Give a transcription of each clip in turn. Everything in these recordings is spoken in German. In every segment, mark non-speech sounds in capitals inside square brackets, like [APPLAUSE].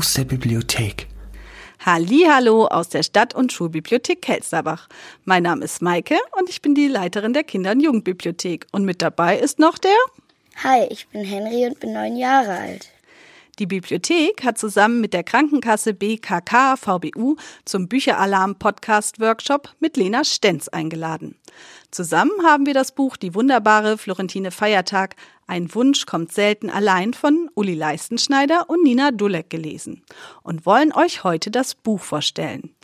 aus der Bibliothek. Hallo aus der Stadt- und Schulbibliothek Kelsterbach. Mein Name ist Maike und ich bin die Leiterin der Kinder- und Jugendbibliothek. Und mit dabei ist noch der... Hi, ich bin Henry und bin neun Jahre alt. Die Bibliothek hat zusammen mit der Krankenkasse BKK VBU zum Bücheralarm Podcast Workshop mit Lena Stenz eingeladen. Zusammen haben wir das Buch Die wunderbare Florentine Feiertag Ein Wunsch kommt selten allein von Uli Leistenschneider und Nina Dulek gelesen und wollen euch heute das Buch vorstellen.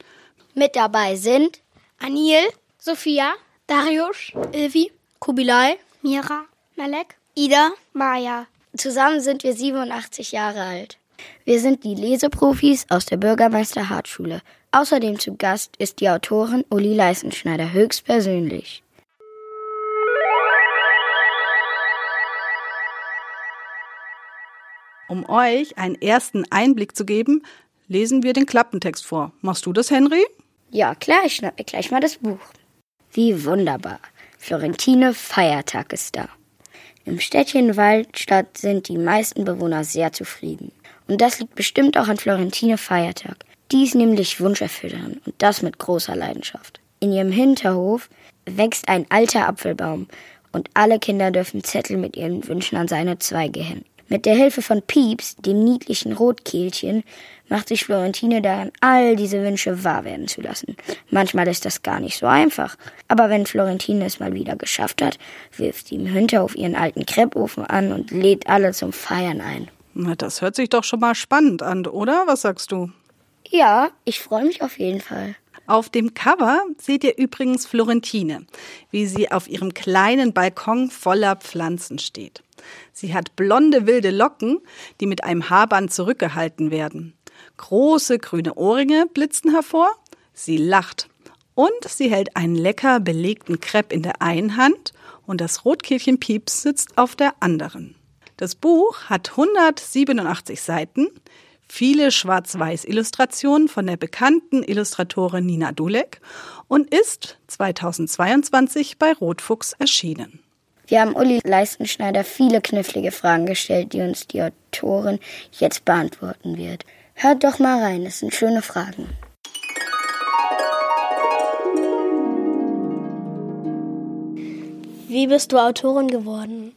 Mit dabei sind Anil, Sophia, Darius, Ilvi, Kubilai, Mira, Malek, Ida, Maya. Zusammen sind wir 87 Jahre alt. Wir sind die Leseprofis aus der Bürgermeister Hart Schule. Außerdem zu Gast ist die Autorin Uli Leisenschneider höchstpersönlich. Um euch einen ersten Einblick zu geben, lesen wir den Klappentext vor. Machst du das, Henry? Ja, klar, ich schnapp mir gleich mal das Buch. Wie wunderbar. Florentine Feiertag ist da. Im Städtchen Waldstadt sind die meisten Bewohner sehr zufrieden. Und das liegt bestimmt auch an Florentine Feiertag. Die ist nämlich Wunscherfüllerin und das mit großer Leidenschaft. In ihrem Hinterhof wächst ein alter Apfelbaum und alle Kinder dürfen Zettel mit ihren Wünschen an seine Zweige hängen. Mit der Hilfe von Pieps, dem niedlichen Rotkehlchen, macht sich Florentine daran, all diese Wünsche wahr werden zu lassen. Manchmal ist das gar nicht so einfach. Aber wenn Florentine es mal wieder geschafft hat, wirft sie im Hinterhof ihren alten Kreppofen an und lädt alle zum Feiern ein. Na, das hört sich doch schon mal spannend an, oder? Was sagst du? Ja, ich freue mich auf jeden Fall. Auf dem Cover seht ihr übrigens Florentine, wie sie auf ihrem kleinen Balkon voller Pflanzen steht. Sie hat blonde wilde Locken, die mit einem Haarband zurückgehalten werden. Große grüne Ohrringe blitzen hervor. Sie lacht. Und sie hält einen lecker belegten Crepe in der einen Hand und das Rotkehlchen Pieps sitzt auf der anderen. Das Buch hat 187 Seiten, viele Schwarz-Weiß-Illustrationen von der bekannten Illustratorin Nina Dulek und ist 2022 bei Rotfuchs erschienen. Wir haben Uli Leistenschneider viele knifflige Fragen gestellt, die uns die Autorin jetzt beantworten wird. Hört doch mal rein, es sind schöne Fragen. Wie bist du Autorin geworden?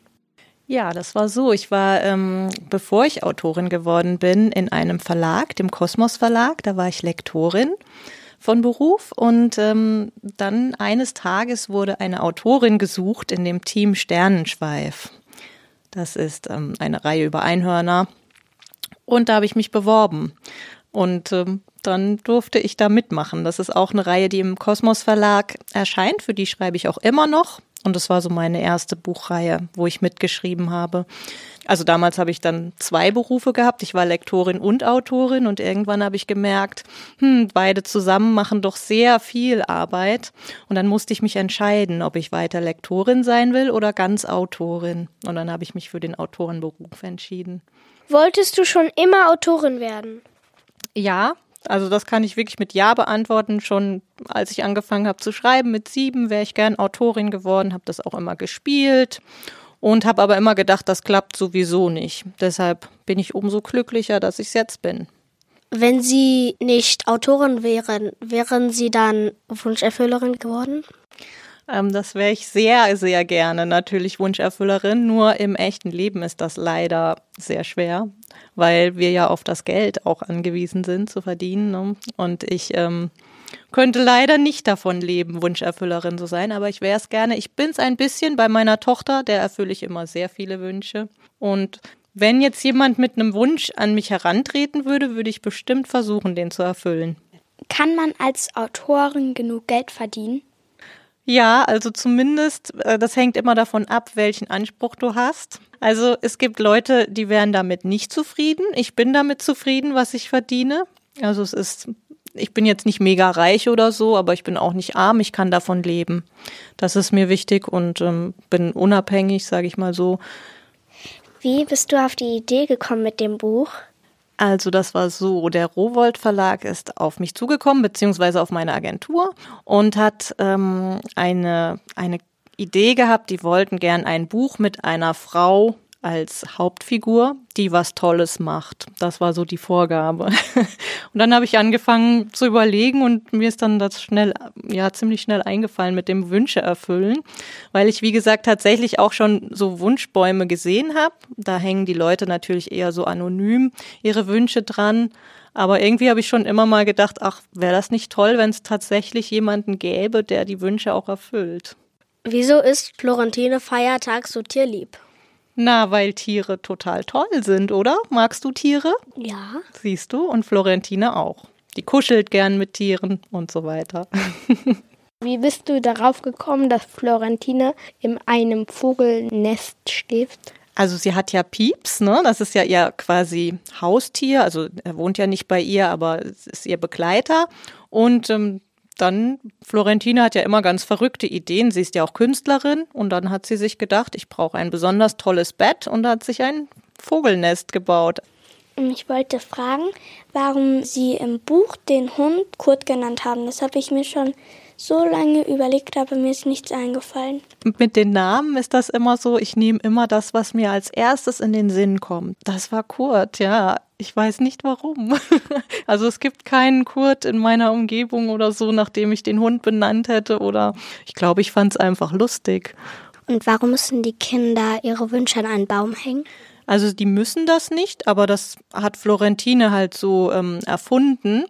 Ja, das war so. Ich war, ähm, bevor ich Autorin geworden bin, in einem Verlag, dem Kosmos Verlag. Da war ich Lektorin von Beruf und ähm, dann eines Tages wurde eine Autorin gesucht in dem Team Sternenschweif. Das ist ähm, eine Reihe über Einhörner und da habe ich mich beworben und ähm, dann durfte ich da mitmachen. Das ist auch eine Reihe, die im Kosmos Verlag erscheint. Für die schreibe ich auch immer noch. Und das war so meine erste Buchreihe, wo ich mitgeschrieben habe. Also damals habe ich dann zwei Berufe gehabt. Ich war Lektorin und Autorin und irgendwann habe ich gemerkt, hm, beide zusammen machen doch sehr viel Arbeit. Und dann musste ich mich entscheiden, ob ich weiter Lektorin sein will oder ganz Autorin. Und dann habe ich mich für den Autorenberuf entschieden. Wolltest du schon immer Autorin werden? Ja, also das kann ich wirklich mit Ja beantworten. Schon als ich angefangen habe zu schreiben mit sieben, wäre ich gern Autorin geworden, habe das auch immer gespielt und habe aber immer gedacht, das klappt sowieso nicht. Deshalb bin ich umso glücklicher, dass ich es jetzt bin. Wenn Sie nicht Autorin wären, wären Sie dann Wunscherfüllerin geworden? Ähm, das wäre ich sehr, sehr gerne natürlich Wunscherfüllerin. Nur im echten Leben ist das leider sehr schwer, weil wir ja auf das Geld auch angewiesen sind zu verdienen. Ne? Und ich ähm, könnte leider nicht davon leben, Wunscherfüllerin zu sein, aber ich wäre es gerne. Ich bin es ein bisschen bei meiner Tochter, der erfülle ich immer sehr viele Wünsche. Und wenn jetzt jemand mit einem Wunsch an mich herantreten würde, würde ich bestimmt versuchen, den zu erfüllen. Kann man als Autorin genug Geld verdienen? Ja, also zumindest, äh, das hängt immer davon ab, welchen Anspruch du hast. Also es gibt Leute, die wären damit nicht zufrieden. Ich bin damit zufrieden, was ich verdiene. Also es ist, ich bin jetzt nicht mega reich oder so, aber ich bin auch nicht arm. Ich kann davon leben. Das ist mir wichtig und ähm, bin unabhängig, sage ich mal so. Wie bist du auf die Idee gekommen mit dem Buch? Also das war so, der Rowold Verlag ist auf mich zugekommen, beziehungsweise auf meine Agentur und hat ähm, eine, eine Idee gehabt, die wollten gern ein Buch mit einer Frau als Hauptfigur, die was Tolles macht. Das war so die Vorgabe. [LAUGHS] Und dann habe ich angefangen zu überlegen und mir ist dann das schnell, ja, ziemlich schnell eingefallen mit dem Wünsche erfüllen, weil ich, wie gesagt, tatsächlich auch schon so Wunschbäume gesehen habe. Da hängen die Leute natürlich eher so anonym ihre Wünsche dran. Aber irgendwie habe ich schon immer mal gedacht, ach, wäre das nicht toll, wenn es tatsächlich jemanden gäbe, der die Wünsche auch erfüllt. Wieso ist Florentine Feiertag so tierlieb? Na, weil Tiere total toll sind, oder? Magst du Tiere? Ja. Siehst du? Und Florentine auch. Die kuschelt gern mit Tieren und so weiter. [LAUGHS] Wie bist du darauf gekommen, dass Florentine in einem Vogelnest schläft? Also sie hat ja Pieps, ne? Das ist ja ihr quasi Haustier. Also er wohnt ja nicht bei ihr, aber es ist ihr Begleiter. Und ähm, dann, Florentine hat ja immer ganz verrückte Ideen. Sie ist ja auch Künstlerin und dann hat sie sich gedacht, ich brauche ein besonders tolles Bett und hat sich ein Vogelnest gebaut. Ich wollte fragen, warum Sie im Buch den Hund Kurt genannt haben. Das habe ich mir schon so lange überlegt, aber mir ist nichts eingefallen. Mit den Namen ist das immer so, ich nehme immer das, was mir als erstes in den Sinn kommt. Das war Kurt, ja. Ich weiß nicht warum. [LAUGHS] Also es gibt keinen Kurt in meiner Umgebung oder so, nachdem ich den Hund benannt hätte oder ich glaube, ich fand es einfach lustig. Und warum müssen die Kinder ihre Wünsche an einen Baum hängen? Also die müssen das nicht, aber das hat Florentine halt so ähm, erfunden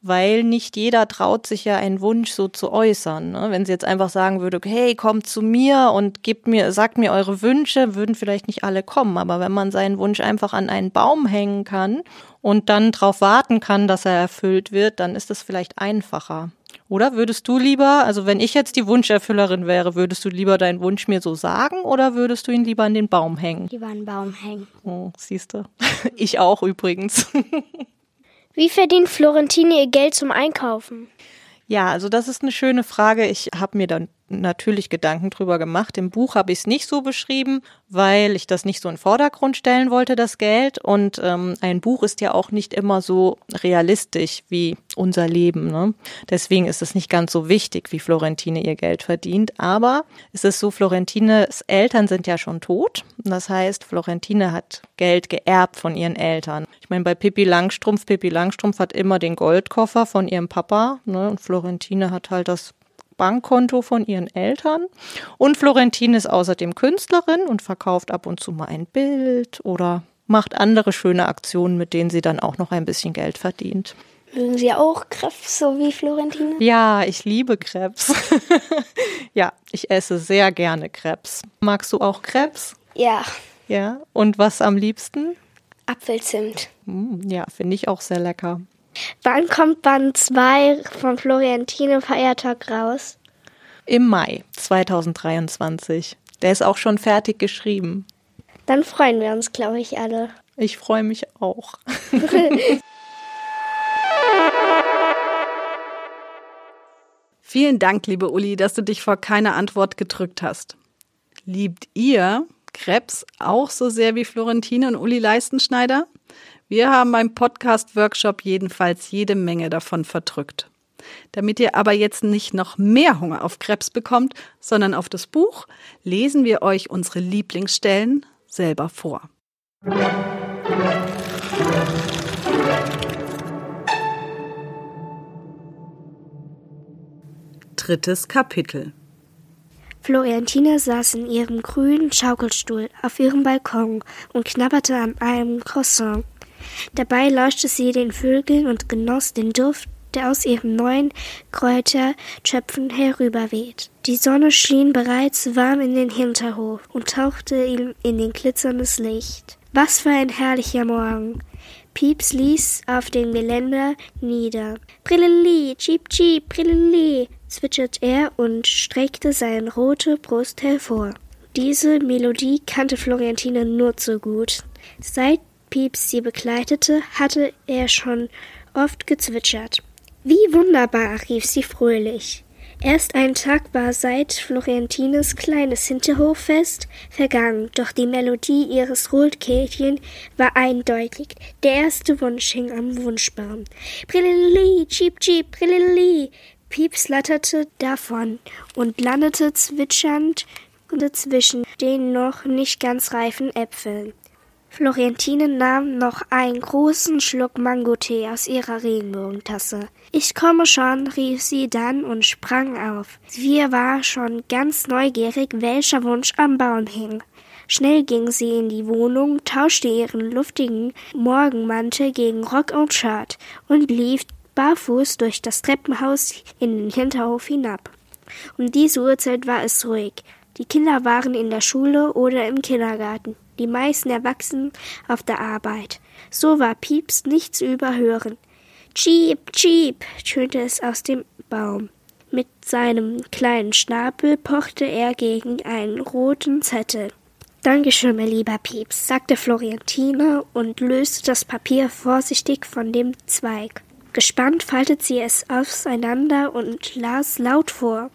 weil nicht jeder traut sich ja einen Wunsch so zu äußern. Ne? Wenn sie jetzt einfach sagen würde, hey, kommt zu mir und gebt mir, sagt mir eure Wünsche, würden vielleicht nicht alle kommen. Aber wenn man seinen Wunsch einfach an einen Baum hängen kann und dann darauf warten kann, dass er erfüllt wird, dann ist das vielleicht einfacher. Oder würdest du lieber, also wenn ich jetzt die Wunscherfüllerin wäre, würdest du lieber deinen Wunsch mir so sagen oder würdest du ihn lieber an den Baum hängen? Lieber an den Baum hängen. Oh, siehst du. [LAUGHS] Ich auch übrigens. [LAUGHS] Wie verdient Florentine ihr Geld zum Einkaufen? Ja, also das ist eine schöne Frage. Ich habe mir dann natürlich Gedanken drüber gemacht. Im Buch habe ich es nicht so beschrieben, weil ich das nicht so in den Vordergrund stellen wollte, das Geld. Und ähm, ein Buch ist ja auch nicht immer so realistisch wie unser Leben. Ne? Deswegen ist es nicht ganz so wichtig, wie Florentine ihr Geld verdient. Aber es ist so, Florentines Eltern sind ja schon tot. Das heißt, Florentine hat Geld geerbt von ihren Eltern. Ich meine, bei Pippi Langstrumpf, Pippi Langstrumpf hat immer den Goldkoffer von ihrem Papa. Ne? Und Florentine hat halt das Bankkonto von ihren Eltern. Und Florentine ist außerdem Künstlerin und verkauft ab und zu mal ein Bild oder macht andere schöne Aktionen, mit denen sie dann auch noch ein bisschen Geld verdient. Mögen Sie auch Krebs, so wie Florentine? Ja, ich liebe Krebs. [LAUGHS] ja, ich esse sehr gerne Krebs. Magst du auch Krebs? Ja. Ja, und was am liebsten? Apfelzimt. Mm, ja, finde ich auch sehr lecker. Wann kommt Band 2 von Florentine Feiertag raus? Im Mai 2023. Der ist auch schon fertig geschrieben. Dann freuen wir uns, glaube ich, alle. Ich freue mich auch. [LAUGHS] Vielen Dank, liebe Uli, dass du dich vor keine Antwort gedrückt hast. Liebt ihr Krebs auch so sehr wie Florentine und Uli Leistenschneider? Wir haben beim Podcast-Workshop jedenfalls jede Menge davon verdrückt. Damit ihr aber jetzt nicht noch mehr Hunger auf Krebs bekommt, sondern auf das Buch, lesen wir euch unsere Lieblingsstellen selber vor. Drittes Kapitel Florentine saß in ihrem grünen Schaukelstuhl auf ihrem Balkon und knabberte an einem Croissant. Dabei lauschte sie den Vögeln und genoss den Duft, der aus ihren neuen Kräutertöpfen herüberweht. Die Sonne schien bereits warm in den Hinterhof und tauchte ihm in den glitzerndes Licht. Was für ein herrlicher Morgen! Pieps ließ auf dem Geländer nieder. Brilleli, cheep, cheep, brilleli, zwitscherte er und streckte seine rote Brust hervor. Diese Melodie kannte Florentine nur zu gut. Seit Pieps sie begleitete, hatte er schon oft gezwitschert. Wie wunderbar, rief sie fröhlich. Erst ein Tag war seit Florentines kleines Hinterhoffest vergangen, doch die Melodie ihres Rotkehlchen war eindeutig. Der erste Wunsch hing am Wunschbaum. Brillili, cheep, cheep, brillili. Pieps flatterte davon und landete zwitschernd zwischen den noch nicht ganz reifen Äpfeln. Florentine nahm noch einen großen Schluck Mangotee aus ihrer Regenbogentasse. Ich komme schon, rief sie dann und sprang auf. Sie war schon ganz neugierig, welcher Wunsch am Baum hing. Schnell ging sie in die Wohnung, tauschte ihren luftigen Morgenmantel gegen Rock und Shirt und lief barfuß durch das Treppenhaus in den Hinterhof hinab. Um diese Uhrzeit war es ruhig. Die Kinder waren in der Schule oder im Kindergarten die meisten Erwachsenen auf der Arbeit. So war Pieps nicht zu überhören. Cheep, cheep, tönte es aus dem Baum. Mit seinem kleinen Schnabel pochte er gegen einen roten Zettel. Dankeschön, mein lieber Pieps, sagte Florentine und löste das Papier vorsichtig von dem Zweig. Gespannt faltet sie es auseinander und las laut vor.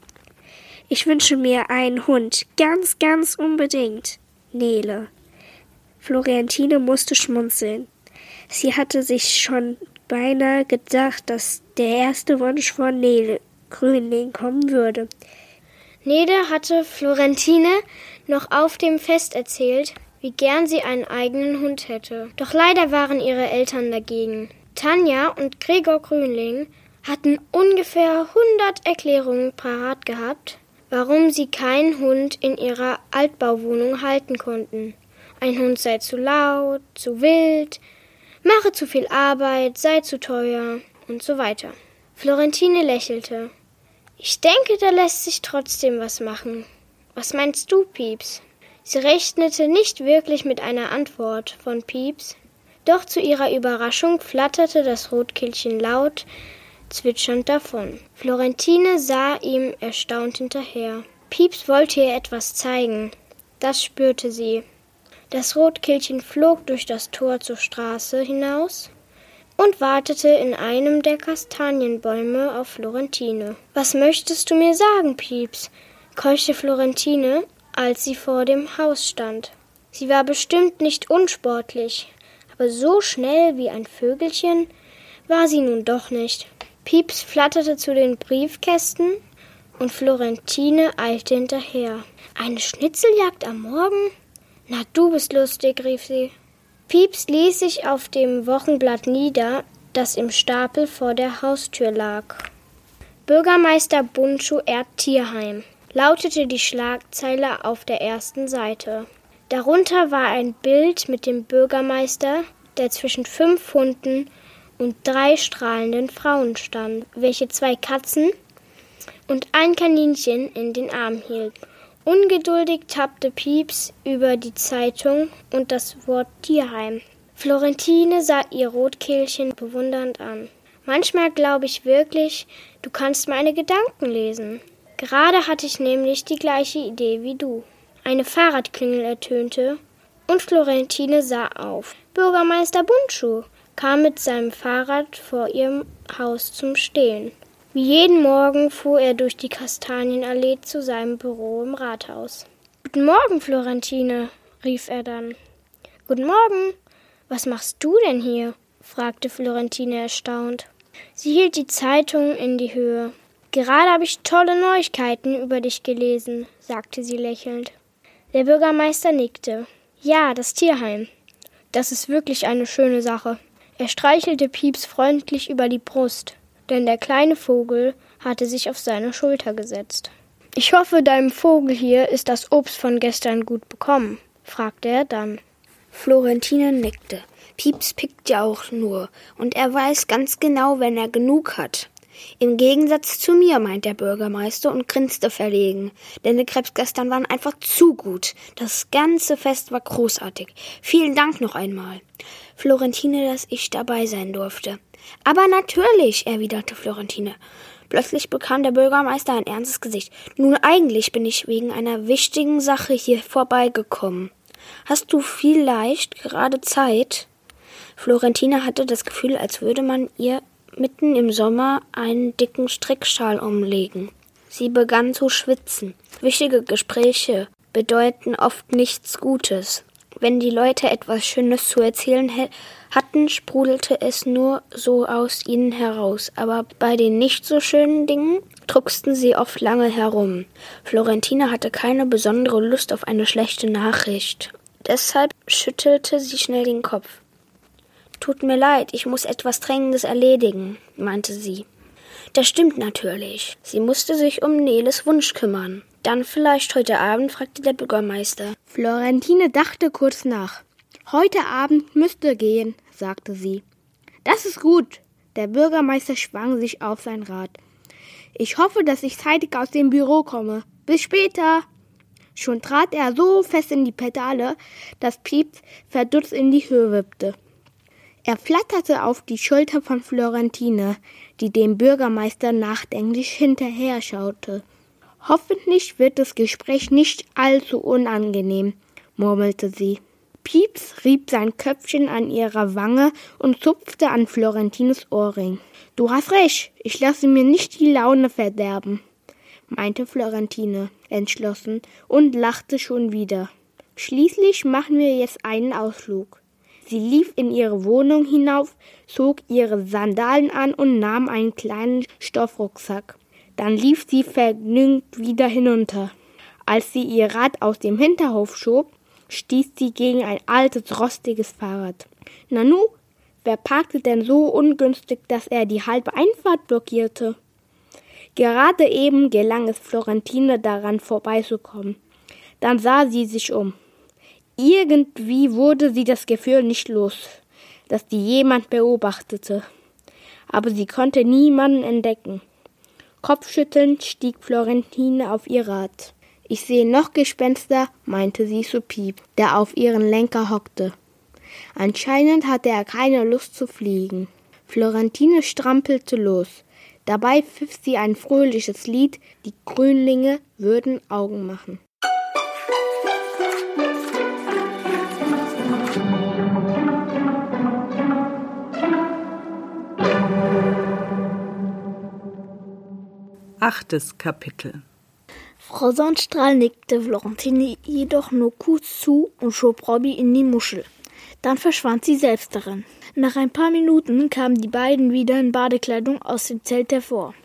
Ich wünsche mir einen Hund, ganz, ganz unbedingt. Nele. Florentine musste schmunzeln. Sie hatte sich schon beinahe gedacht, dass der erste Wunsch von Nele Grünling kommen würde. Nede hatte Florentine noch auf dem Fest erzählt, wie gern sie einen eigenen Hund hätte. Doch leider waren ihre Eltern dagegen. Tanja und Gregor Grünling hatten ungefähr hundert Erklärungen parat gehabt, warum sie keinen Hund in ihrer Altbauwohnung halten konnten. Ein Hund sei zu laut, zu wild, mache zu viel Arbeit, sei zu teuer und so weiter. Florentine lächelte. Ich denke, da lässt sich trotzdem was machen. Was meinst du, Pieps? Sie rechnete nicht wirklich mit einer Antwort von Pieps, doch zu ihrer Überraschung flatterte das Rotkehlchen laut, zwitschernd davon. Florentine sah ihm erstaunt hinterher. Pieps wollte ihr etwas zeigen. Das spürte sie. Das Rotkehlchen flog durch das Tor zur Straße hinaus und wartete in einem der Kastanienbäume auf Florentine. Was möchtest du mir sagen, Pieps? keuchte Florentine, als sie vor dem Haus stand. Sie war bestimmt nicht unsportlich, aber so schnell wie ein Vögelchen war sie nun doch nicht. Pieps flatterte zu den Briefkästen und Florentine eilte hinterher. Eine Schnitzeljagd am Morgen? Na, du bist lustig, rief sie. Pieps ließ sich auf dem Wochenblatt nieder, das im Stapel vor der Haustür lag. Bürgermeister Bundschuh ehrt Tierheim, lautete die Schlagzeile auf der ersten Seite. Darunter war ein Bild mit dem Bürgermeister, der zwischen fünf Hunden und drei strahlenden Frauen stand, welche zwei Katzen und ein Kaninchen in den Arm hielten. Ungeduldig tappte Pieps über die Zeitung und das Wort Tierheim. Florentine sah ihr Rotkehlchen bewundernd an. Manchmal glaube ich wirklich, du kannst meine Gedanken lesen. Gerade hatte ich nämlich die gleiche Idee wie du. Eine Fahrradklingel ertönte und Florentine sah auf. Bürgermeister Buntschuh kam mit seinem Fahrrad vor ihrem Haus zum Stehen. Wie jeden Morgen fuhr er durch die Kastanienallee zu seinem Büro im Rathaus. Guten Morgen, Florentine, rief er dann. Guten Morgen. Was machst du denn hier? fragte Florentine erstaunt. Sie hielt die Zeitung in die Höhe. Gerade habe ich tolle Neuigkeiten über dich gelesen, sagte sie lächelnd. Der Bürgermeister nickte. Ja, das Tierheim. Das ist wirklich eine schöne Sache. Er streichelte Pieps freundlich über die Brust denn der kleine Vogel hatte sich auf seine Schulter gesetzt. Ich hoffe, deinem Vogel hier ist das Obst von gestern gut bekommen, fragte er dann. Florentine nickte. Pieps pickt ja auch nur, und er weiß ganz genau, wenn er genug hat. Im Gegensatz zu mir, meint der Bürgermeister und grinste verlegen, denn die Krebs gestern waren einfach zu gut. Das ganze Fest war großartig. Vielen Dank noch einmal. Florentine, dass ich dabei sein durfte. Aber natürlich, erwiderte Florentine. Plötzlich bekam der Bürgermeister ein ernstes Gesicht. Nun eigentlich bin ich wegen einer wichtigen Sache hier vorbeigekommen. Hast du vielleicht gerade Zeit? Florentine hatte das Gefühl, als würde man ihr mitten im Sommer einen dicken Strickschal umlegen. Sie begann zu schwitzen. Wichtige Gespräche bedeuten oft nichts Gutes. Wenn die Leute etwas Schönes zu erzählen hatten, sprudelte es nur so aus ihnen heraus, aber bei den nicht so schönen Dingen drucksten sie oft lange herum. Florentina hatte keine besondere Lust auf eine schlechte Nachricht. Deshalb schüttelte sie schnell den Kopf. Tut mir leid, ich muss etwas Drängendes erledigen, meinte sie. Das stimmt natürlich. Sie musste sich um Neles Wunsch kümmern. Dann vielleicht heute Abend, fragte der Bürgermeister. Florentine dachte kurz nach. Heute Abend müsste gehen, sagte sie. Das ist gut. Der Bürgermeister schwang sich auf sein Rad. Ich hoffe, dass ich zeitig aus dem Büro komme. Bis später. Schon trat er so fest in die Pedale, dass Pieps verdutzt in die Höhe wippte. Er flatterte auf die Schulter von Florentine, die dem Bürgermeister nachdenklich hinterher schaute. Hoffentlich wird das Gespräch nicht allzu unangenehm, murmelte sie. Pieps rieb sein Köpfchen an ihrer Wange und zupfte an Florentines Ohrring. Du hast recht, ich lasse mir nicht die Laune verderben, meinte Florentine entschlossen und lachte schon wieder. Schließlich machen wir jetzt einen Ausflug. Sie lief in ihre Wohnung hinauf, zog ihre Sandalen an und nahm einen kleinen Stoffrucksack. Dann lief sie vergnügt wieder hinunter. Als sie ihr Rad aus dem Hinterhof schob, stieß sie gegen ein altes, rostiges Fahrrad. Nanu, wer parkte denn so ungünstig, dass er die halbe Einfahrt blockierte? Gerade eben gelang es Florentine daran vorbeizukommen. Dann sah sie sich um. Irgendwie wurde sie das Gefühl nicht los, dass die jemand beobachtete. Aber sie konnte niemanden entdecken. Kopfschüttelnd stieg Florentine auf ihr Rad. Ich sehe noch Gespenster, meinte sie zu Piep, der auf ihren Lenker hockte. Anscheinend hatte er keine Lust zu fliegen. Florentine strampelte los. Dabei pfiff sie ein fröhliches Lied, die Grünlinge würden Augen machen. Achtes Kapitel Frau Sonnenstrahl nickte Florentine jedoch nur kurz zu und schob Robby in die Muschel. Dann verschwand sie selbst darin. Nach ein paar Minuten kamen die beiden wieder in Badekleidung aus dem Zelt hervor.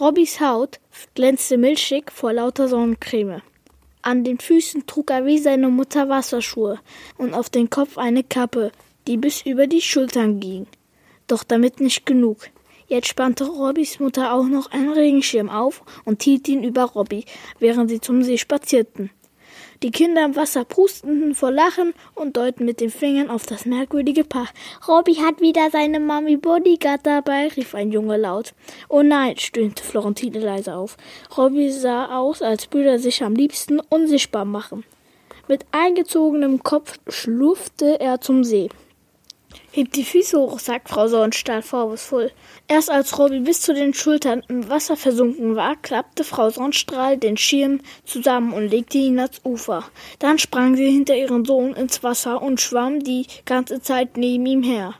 Robbys Haut glänzte milchig vor lauter Sonnencreme. An den Füßen trug er wie seine Mutter Wasserschuhe und auf den Kopf eine Kappe, die bis über die Schultern ging. Doch damit nicht genug. Jetzt spannte Robbys Mutter auch noch einen Regenschirm auf und hielt ihn über Robby, während sie zum See spazierten. Die Kinder im Wasser prusteten vor Lachen und deuten mit den Fingern auf das merkwürdige Paar. Robby hat wieder seine Mami Bodyguard dabei, rief ein Junge laut. Oh nein, stöhnte Florentine leise auf. Robby sah aus, als würde er sich am liebsten unsichtbar machen. Mit eingezogenem Kopf schlurfte er zum See. Hebt die Füße hoch, sagt Frau Sonnenstahl vorwurfsvoll. Erst als Robby bis zu den Schultern im Wasser versunken war, klappte Frau Sonnenstrahl den Schirm zusammen und legte ihn ans Ufer. Dann sprang sie hinter ihren Sohn ins Wasser und schwamm die ganze Zeit neben ihm her.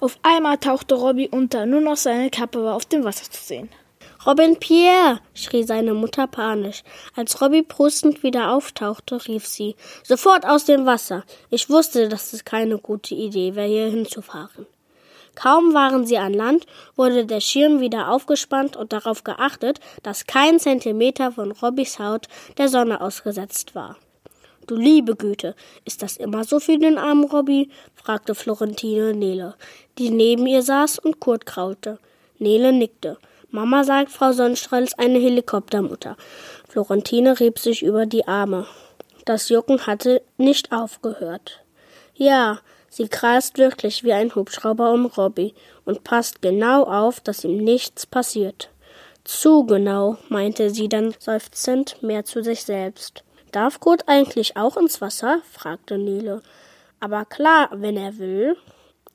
Auf einmal tauchte Robby unter, nur noch seine Kappe war auf dem Wasser zu sehen. Robin Pierre, schrie seine Mutter panisch. Als Robby prustend wieder auftauchte, rief sie, sofort aus dem Wasser. Ich wusste, dass es keine gute Idee wäre, hier hinzufahren. Kaum waren sie an Land, wurde der Schirm wieder aufgespannt und darauf geachtet, dass kein Zentimeter von Robbys Haut der Sonne ausgesetzt war. Du liebe Güte, ist das immer so für den armen Robby? fragte Florentine Nele, die neben ihr saß und Kurt kraute. Nele nickte. Mama sagt, Frau Sonnenstrahl ist eine Helikoptermutter. Florentine rieb sich über die Arme. Das Jucken hatte nicht aufgehört. Ja, sie kreist wirklich wie ein Hubschrauber um Robby und passt genau auf, dass ihm nichts passiert. Zu genau, meinte sie dann seufzend mehr zu sich selbst. Darf Kurt eigentlich auch ins Wasser? fragte Nele. Aber klar, wenn er will,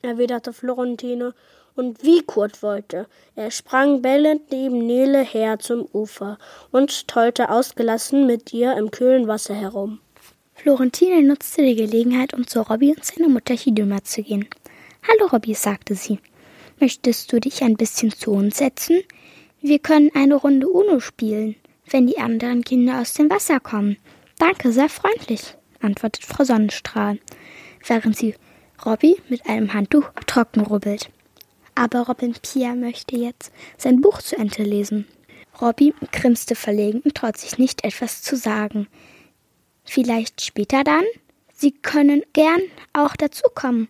erwiderte Florentine und wie Kurt wollte. Er sprang bellend neben Nele her zum Ufer und tollte ausgelassen mit ihr im kühlen Wasser herum. Florentine nutzte die Gelegenheit, um zu Robby und seiner Mutter Hidema zu gehen. Hallo Robby, sagte sie. Möchtest du dich ein bisschen zu uns setzen? Wir können eine Runde Uno spielen, wenn die anderen Kinder aus dem Wasser kommen. Danke, sehr freundlich, antwortet Frau Sonnenstrahl während sie Robby mit einem Handtuch trocken rubbelt. Aber Robin Pia möchte jetzt sein Buch zu Ende lesen. Robby grinste verlegen und traut sich nicht, etwas zu sagen. Vielleicht später dann? Sie können gern auch dazukommen,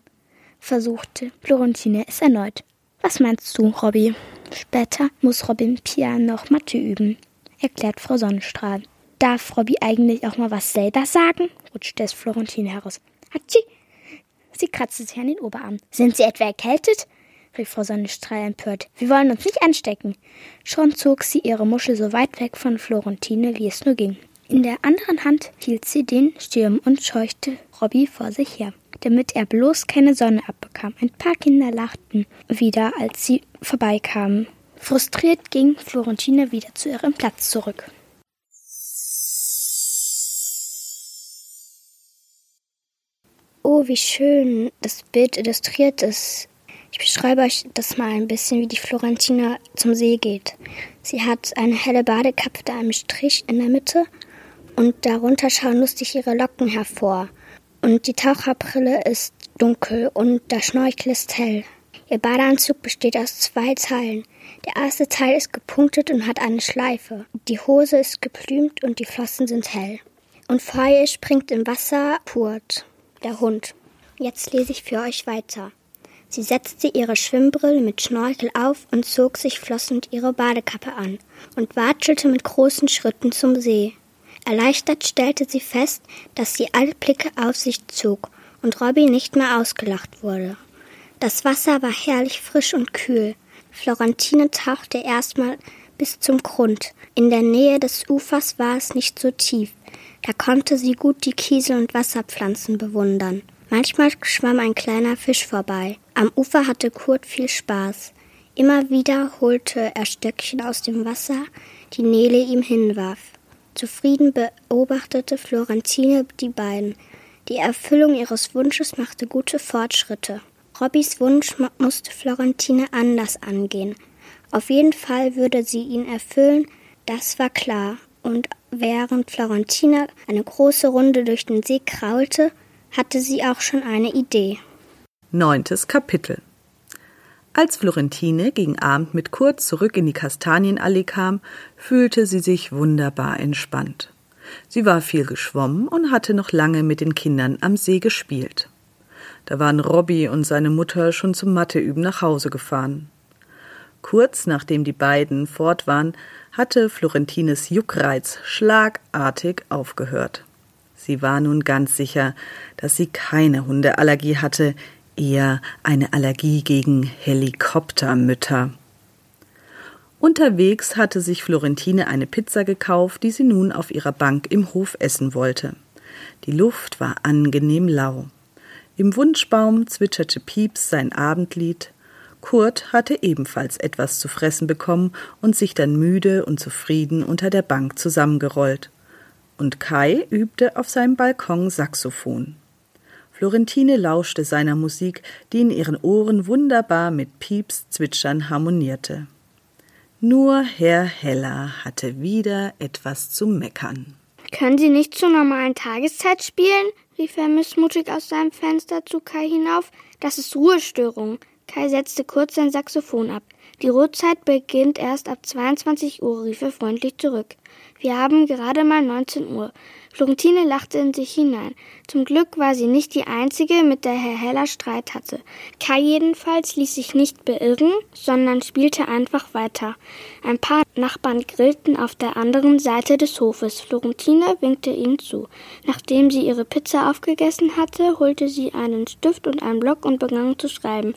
versuchte Florentine es erneut. Was meinst du, Robby? Später muss Robin Pia noch Mathe üben, erklärt Frau Sonnenstrahl. Darf Robby eigentlich auch mal was selber sagen? rutschte es Florentine heraus. Hatschi! Sie kratzte sich an den Oberarm. Sind Sie etwa erkältet? Rief Frau Sonnenstrahl empört. Wir wollen uns nicht anstecken. Schon zog sie ihre Muschel so weit weg von Florentine, wie es nur ging. In der anderen Hand hielt sie den Sturm und scheuchte Robby vor sich her, damit er bloß keine Sonne abbekam. Ein paar Kinder lachten wieder, als sie vorbeikamen. Frustriert ging Florentine wieder zu ihrem Platz zurück. Oh, wie schön das Bild illustriert ist. Ich beschreibe euch das mal ein bisschen, wie die Florentina zum See geht. Sie hat eine helle Badekappe mit einem Strich in der Mitte und darunter schauen lustig ihre Locken hervor. Und die Taucherbrille ist dunkel und der Schnorchel ist hell. Ihr Badeanzug besteht aus zwei Teilen. Der erste Teil ist gepunktet und hat eine Schleife. Die Hose ist geplümt und die Flossen sind hell. Und vor ihr springt im Wasser Purt, der Hund. Jetzt lese ich für euch weiter. Sie setzte ihre Schwimmbrille mit Schnorchel auf und zog sich flossend ihre Badekappe an und watschelte mit großen Schritten zum See. Erleichtert stellte sie fest, dass sie alle Blicke auf sich zog und Robby nicht mehr ausgelacht wurde. Das Wasser war herrlich frisch und kühl. Florentine tauchte erstmal bis zum Grund. In der Nähe des Ufers war es nicht so tief. Da konnte sie gut die Kiesel und Wasserpflanzen bewundern. Manchmal schwamm ein kleiner Fisch vorbei. Am Ufer hatte Kurt viel Spaß. Immer wieder holte er Stöckchen aus dem Wasser, die Nele ihm hinwarf. Zufrieden beobachtete Florentine die beiden. Die Erfüllung ihres Wunsches machte gute Fortschritte. Robbys Wunsch musste Florentine anders angehen. Auf jeden Fall würde sie ihn erfüllen, das war klar. Und während Florentine eine große Runde durch den See kraulte, hatte sie auch schon eine Idee. Neuntes Kapitel Als Florentine gegen Abend mit Kurt zurück in die Kastanienallee kam, fühlte sie sich wunderbar entspannt. Sie war viel geschwommen und hatte noch lange mit den Kindern am See gespielt. Da waren Robby und seine Mutter schon zum Matheüben nach Hause gefahren. Kurz nachdem die beiden fort waren, hatte Florentines Juckreiz schlagartig aufgehört. Sie war nun ganz sicher, dass sie keine Hundeallergie hatte, eher eine Allergie gegen Helikoptermütter. Unterwegs hatte sich Florentine eine Pizza gekauft, die sie nun auf ihrer Bank im Hof essen wollte. Die Luft war angenehm lau. Im Wunschbaum zwitscherte Pieps sein Abendlied. Kurt hatte ebenfalls etwas zu fressen bekommen und sich dann müde und zufrieden unter der Bank zusammengerollt und Kai übte auf seinem Balkon Saxophon. Florentine lauschte seiner Musik, die in ihren Ohren wunderbar mit Pieps Zwitschern harmonierte. Nur Herr Heller hatte wieder etwas zu meckern. Können Sie nicht zur normalen Tageszeit spielen? rief er missmutig aus seinem Fenster zu Kai hinauf. Das ist Ruhestörung. Kai setzte kurz sein Saxophon ab. Die Ruhezeit beginnt erst ab 22 Uhr, rief er freundlich zurück. Wir haben gerade mal 19 Uhr. Florentine lachte in sich hinein. Zum Glück war sie nicht die Einzige, mit der Herr Heller Streit hatte. Kai jedenfalls ließ sich nicht beirren, sondern spielte einfach weiter. Ein paar Nachbarn grillten auf der anderen Seite des Hofes. Florentine winkte ihnen zu. Nachdem sie ihre Pizza aufgegessen hatte, holte sie einen Stift und einen Block und begann zu schreiben.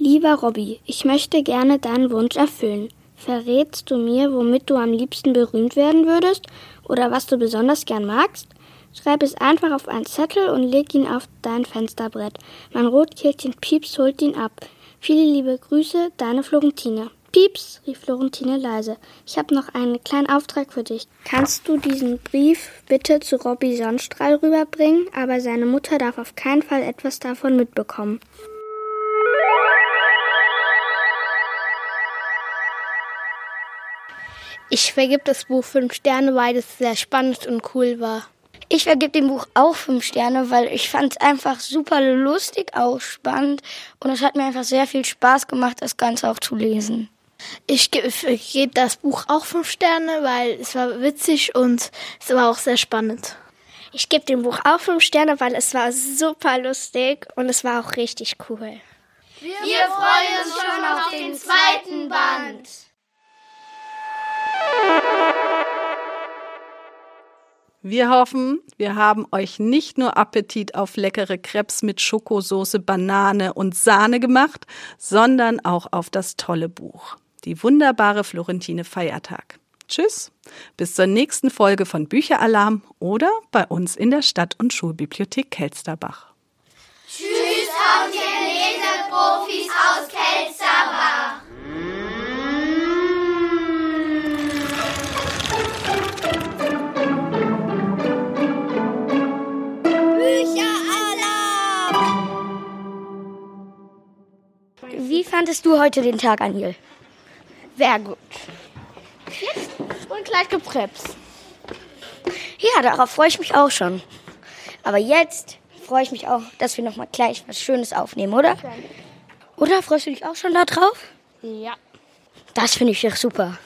Lieber Robby, ich möchte gerne deinen Wunsch erfüllen. Verrätst du mir, womit du am liebsten berühmt werden würdest oder was du besonders gern magst? Schreib es einfach auf einen Zettel und leg ihn auf dein Fensterbrett. Mein Rotkehlchen Pieps holt ihn ab. Viele liebe Grüße, deine Florentine. Pieps, rief Florentine leise. Ich habe noch einen kleinen Auftrag für dich. Kannst du diesen Brief bitte zu Robby Sonnenstrahl rüberbringen, aber seine Mutter darf auf keinen Fall etwas davon mitbekommen. Ich vergib das Buch fünf Sterne, weil es sehr spannend und cool war. Ich vergebe dem Buch auch fünf Sterne, weil ich fand es einfach super lustig, auch spannend und es hat mir einfach sehr viel Spaß gemacht, das Ganze auch zu lesen. Ich gebe geb das Buch auch fünf Sterne, weil es war witzig und es war auch sehr spannend. Ich gebe dem Buch auch fünf Sterne, weil es war super lustig und es war auch richtig cool. Wir, Wir freuen uns schon auf den zweiten Band. Wir hoffen, wir haben euch nicht nur Appetit auf leckere Krebs mit Schokosoße, Banane und Sahne gemacht, sondern auch auf das tolle Buch. Die wunderbare Florentine Feiertag. Tschüss, bis zur nächsten Folge von Bücheralarm oder bei uns in der Stadt- und Schulbibliothek Kelsterbach. Tschüss, haut ihr Leseprofis aus Kelsterbach. Wie fandest du heute den Tag, Anil? Sehr gut. Und gleich Gepreps. Ja, darauf freue ich mich auch schon. Aber jetzt freue ich mich auch, dass wir noch mal gleich was Schönes aufnehmen, oder? Oder freust du dich auch schon darauf? Ja. Das finde ich doch super.